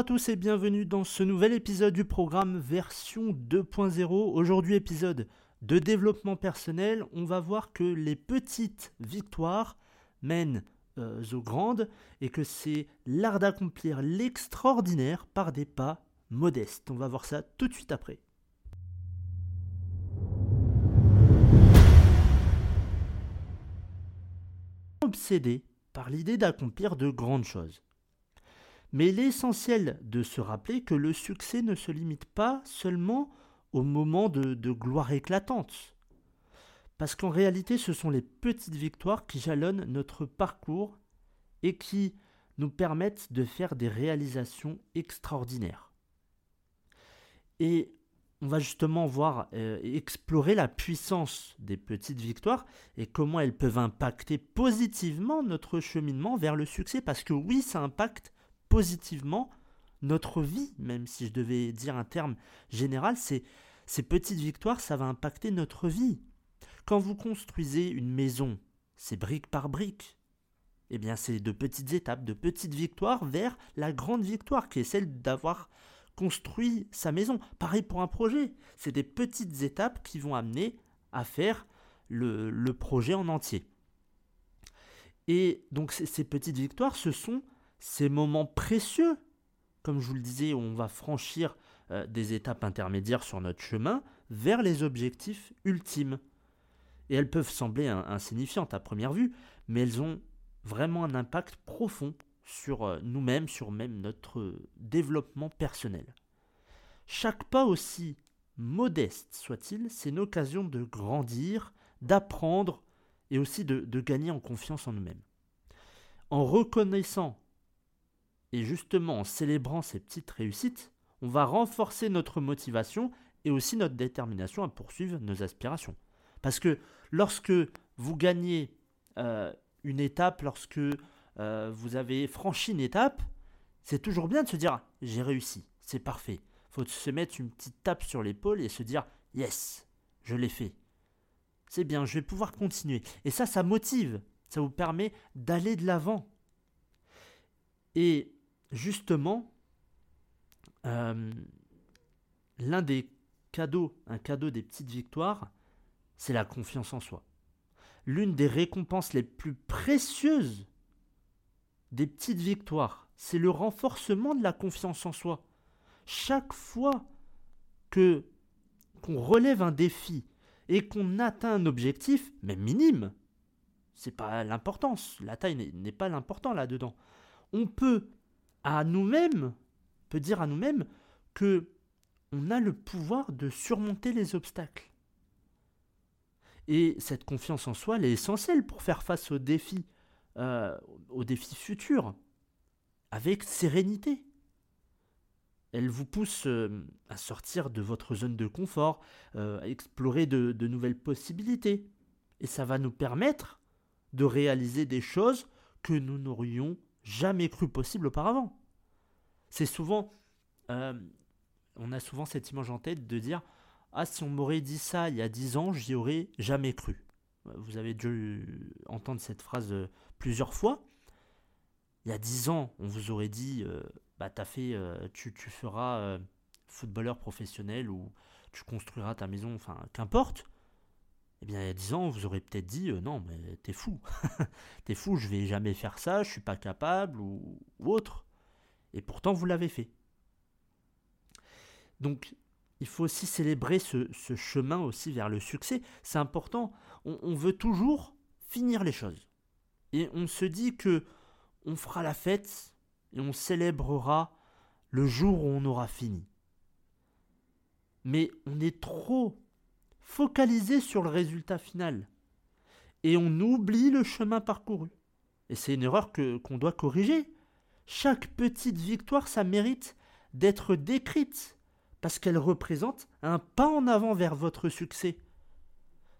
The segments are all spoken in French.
à tous et bienvenue dans ce nouvel épisode du programme version 2.0. Aujourd'hui épisode de développement personnel, on va voir que les petites victoires mènent euh, aux grandes et que c'est l'art d'accomplir l'extraordinaire par des pas modestes. On va voir ça tout de suite après. Obsédé par l'idée d'accomplir de grandes choses. Mais il est essentiel de se rappeler que le succès ne se limite pas seulement au moment de, gloire éclatante. Parce qu'en réalité, ce sont les petites victoires qui jalonnent notre parcours et qui nous permettent de faire des réalisations extraordinaires. Et on va justement voir, euh, explorer la puissance des petites victoires et comment elles peuvent impacter positivement notre cheminement vers le succès. Parce que oui, ça impacte positivement notre vie, même si je devais dire un terme général, c'est ces petites victoires, ça va impacter notre vie. Quand vous construisez une maison, c'est brique par brique. Eh bien, c'est de petites étapes, de petites victoires vers la grande victoire qui est celle d'avoir construit sa maison. Pareil pour un projet. C'est des petites étapes qui vont amener à faire le, le projet en entier. Et donc ces petites victoires, ce sont ces moments précieux, comme je vous le disais, on va franchir euh, des étapes intermédiaires sur notre chemin vers les objectifs ultimes. Et elles peuvent sembler insignifiantes à première vue, mais elles ont vraiment un impact profond sur euh, nous-mêmes, sur même notre développement personnel. Chaque pas aussi modeste soit-il, c'est une occasion de grandir, d'apprendre et aussi de gagner en confiance en nous-mêmes. En reconnaissant et justement, en célébrant ces petites réussites, on va renforcer notre motivation et aussi notre détermination à poursuivre nos aspirations. Parce que lorsque vous gagnez euh, une étape, lorsque euh, vous avez franchi une étape, c'est toujours bien de se dire j'ai réussi, c'est parfait. Faut se mettre une petite tape sur l'épaule et se dire yes, je l'ai fait. C'est bien, je vais pouvoir continuer. Et ça, ça motive, ça vous permet d'aller de l'avant. Et justement, euh, l'un des cadeaux, un cadeau des petites victoires, c'est la confiance en soi. L'une des récompenses les plus précieuses des petites victoires, c'est le renforcement de la confiance en soi. Chaque fois que qu'on relève un défi et qu'on atteint un objectif, même minime, c'est pas l'importance, la taille n'est pas l'important là-dedans. On peut à nous-mêmes, peut dire à nous-mêmes que on a le pouvoir de surmonter les obstacles. Et cette confiance en soi, elle est essentielle pour faire face aux défis, euh, aux défis futurs, avec sérénité. Elle vous pousse euh, à sortir de votre zone de confort, euh, à explorer de, nouvelles possibilités. Et ça va nous permettre de réaliser des choses que nous n'aurions jamais cru possible auparavant. C'est souvent, euh, on a souvent cette image en tête de dire Ah, si on m'aurait dit ça il y a dix ans, j'y aurais jamais cru. Vous avez dû entendre cette phrase euh, plusieurs fois. Il y a dix ans, on vous aurait dit euh, Bah, fait, tu, tu, feras footballeur professionnel ou tu construiras ta maison, enfin, qu'importe. Eh bien, il y a 10 ans, vous aurez peut-être dit non, mais t'es fou. t'es fou, je vais jamais faire ça, je suis pas capable ou, autre. Et pourtant, vous l'avez fait. Donc, il faut aussi célébrer ce, chemin aussi vers le succès. C'est important. On, veut toujours finir les choses. Et on se dit que on fera la fête et on célébrera le jour où on aura fini. Mais on est trop focalisé sur le résultat final. Et on oublie le chemin parcouru. Et c'est une erreur qu'on doit corriger. Chaque petite victoire, ça mérite d'être décrite, parce qu'elle représente un pas en avant vers votre succès.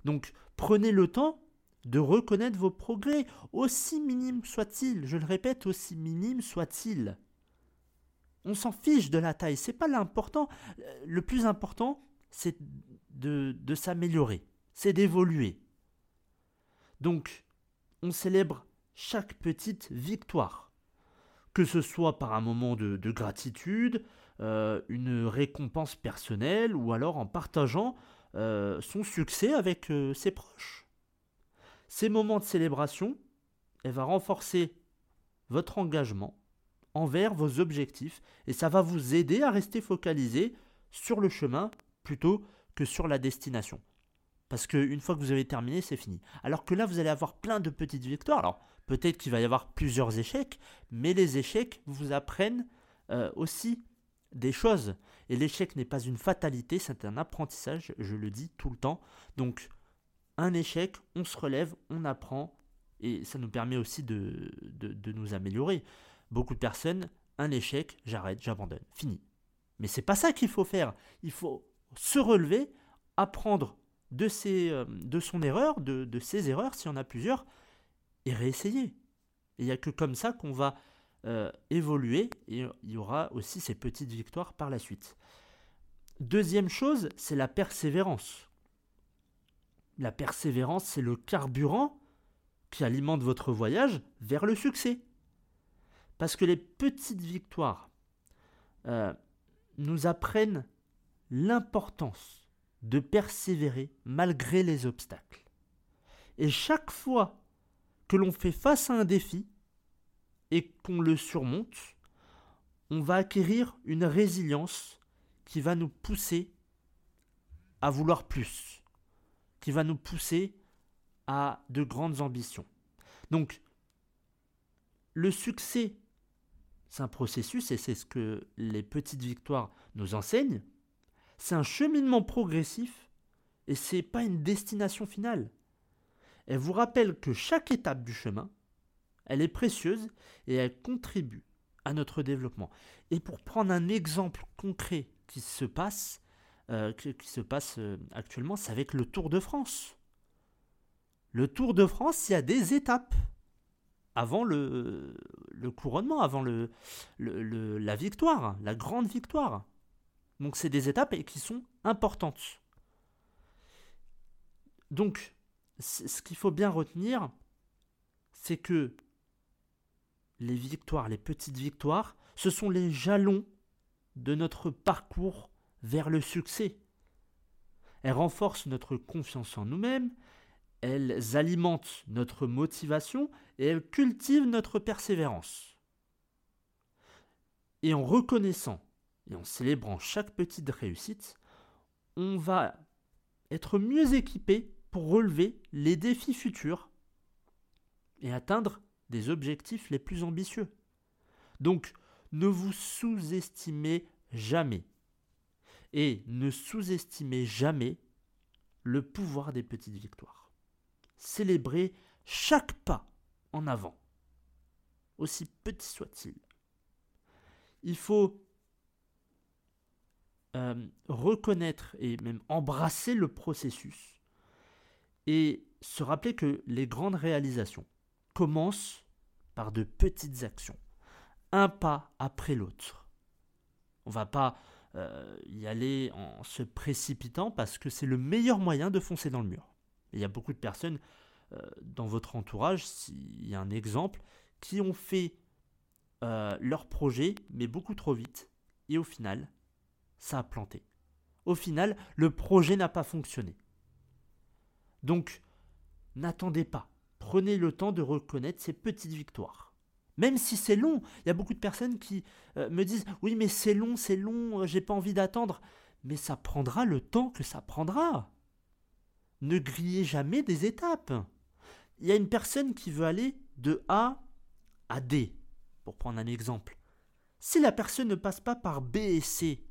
Donc prenez le temps de reconnaître vos progrès, aussi minimes soient-ils, je le répète, aussi minimes soient-ils. On s'en fiche de la taille, c'est pas l'important. Le plus important, c'est de, s'améliorer, c'est d'évoluer. Donc, on célèbre chaque petite victoire. que ce soit par un moment de, gratitude, euh, une récompense personnelle ou alors en partageant euh, son succès avec euh, ses proches. Ces moments de célébration, elle va renforcer votre engagement envers vos objectifs et ça va vous aider à rester focalisé sur le chemin plutôt sur la destination. Parce qu'une fois que vous avez terminé, c'est fini. Alors que là, vous allez avoir plein de petites victoires. Alors, peut-être qu'il va y avoir plusieurs échecs, mais les échecs vous apprennent euh, aussi des choses. Et l'échec n'est pas une fatalité, c'est un apprentissage, je le dis tout le temps. Donc, un échec, on se relève, on apprend, et ça nous permet aussi de, de, nous améliorer. Beaucoup de personnes, un échec, j'arrête, j'abandonne, fini. Mais c'est pas ça qu'il faut faire. Il faut se relever, apprendre de, ses, euh, de son erreur, de, ses erreurs, s'il y en a plusieurs, et réessayer. Il n'y a que comme ça qu'on va euh, évoluer et il y aura aussi ces petites victoires par la suite. Deuxième chose, c'est la persévérance. La persévérance, c'est le carburant qui alimente votre voyage vers le succès. Parce que les petites victoires euh, nous apprennent l'importance de persévérer malgré les obstacles. Et chaque fois que l'on fait face à un défi et qu'on le surmonte, on va acquérir une résilience qui va nous pousser à vouloir plus, qui va nous pousser à de grandes ambitions. Donc, le succès, c'est un processus et c'est ce que les petites victoires nous enseignent. C'est un cheminement progressif et c'est pas une destination finale. Elle vous rappelle que chaque étape du chemin, elle est précieuse et elle contribue à notre développement. Et pour prendre un exemple concret qui se passe, euh, qui, se passe euh, actuellement, c'est avec le Tour de France. Le Tour de France, il y a des étapes avant le, couronnement, avant la victoire, la grande victoire. Donc c'est des étapes qui sont importantes. Donc ce qu'il faut bien retenir, c'est que les victoires, les petites victoires, ce sont les jalons de notre parcours vers le succès. Elles renforcent notre confiance en nous-mêmes, elles alimentent notre motivation et elles cultivent notre persévérance. Et en reconnaissant et en célébrant chaque petite réussite, on va être mieux équipé pour relever les défis futurs et atteindre des objectifs les plus ambitieux. Donc, ne vous sous-estimez jamais. Et ne sous-estimez jamais le pouvoir des petites victoires. Célébrez chaque pas en avant, aussi petit soit-il. Il faut euh, reconnaître et même embrasser le processus et se rappeler que les grandes réalisations commencent par de petites actions, un pas après l'autre. On va pas euh, y aller en se précipitant parce que c'est le meilleur moyen de foncer dans le mur. il y a beaucoup de personnes euh, dans votre entourage, s'il y a un exemple, qui ont fait leur projet, mais beaucoup trop vite, et au final, ça a planté. Au final, le projet n'a pas fonctionné. Donc, n'attendez pas. Prenez le temps de reconnaître ces petites victoires. Même si c'est long, il y a beaucoup de personnes qui euh, me disent Oui, mais c'est long, c'est long, euh, j'ai pas envie d'attendre. Mais ça prendra le temps que ça prendra. Ne grillez jamais des étapes. Il y a une personne qui veut aller de A à D, pour prendre un exemple. Si la personne ne passe pas par B et C,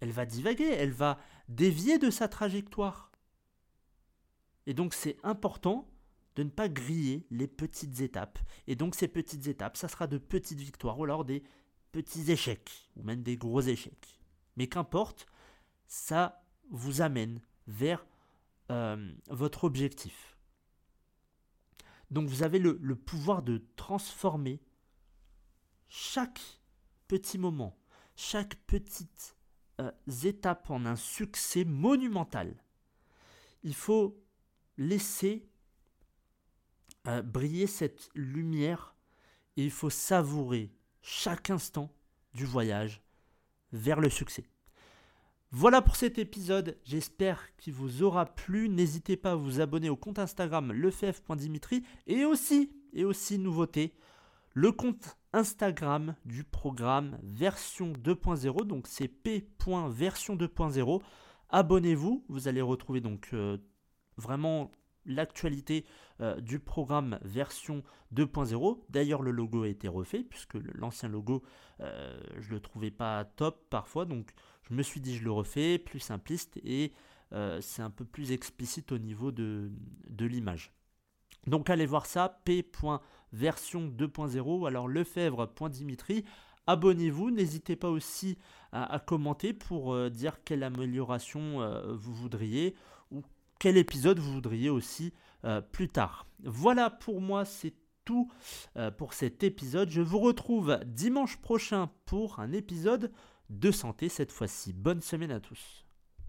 elle va divaguer, elle va dévier de sa trajectoire. Et donc c'est important de ne pas griller les petites étapes. Et donc ces petites étapes, ça sera de petites victoires ou alors des petits échecs, ou même des gros échecs. Mais qu'importe, ça vous amène vers euh, votre objectif. Donc vous avez le, pouvoir de transformer chaque petit moment, chaque petite euh, étape en un succès monumental. Il faut laisser euh, briller cette lumière et il faut savourer chaque instant du voyage vers le succès. Voilà pour cet épisode, j'espère qu'il vous aura plu. N'hésitez pas à vous abonner au compte Instagram lefef.dimitri et aussi, et aussi nouveauté, le compte Instagram du programme version 2.0, donc c'est p.version 2.0. Abonnez-vous, vous allez retrouver donc euh, vraiment l'actualité euh, du programme version 2.0. D'ailleurs, le logo a été refait puisque l'ancien logo, euh, je le trouvais pas top parfois, donc je me suis dit je le refais, plus simpliste et euh, c'est un peu plus explicite au niveau de, de l'image. Donc allez voir ça, p.version 2.0, alors lefebvre.dimitri. Abonnez-vous, n'hésitez pas aussi à, commenter pour dire quelle amélioration vous voudriez ou quel épisode vous voudriez aussi euh, plus tard. Voilà pour moi, c'est tout euh, pour cet épisode. Je vous retrouve dimanche prochain pour un épisode de santé cette fois-ci. Bonne semaine à tous.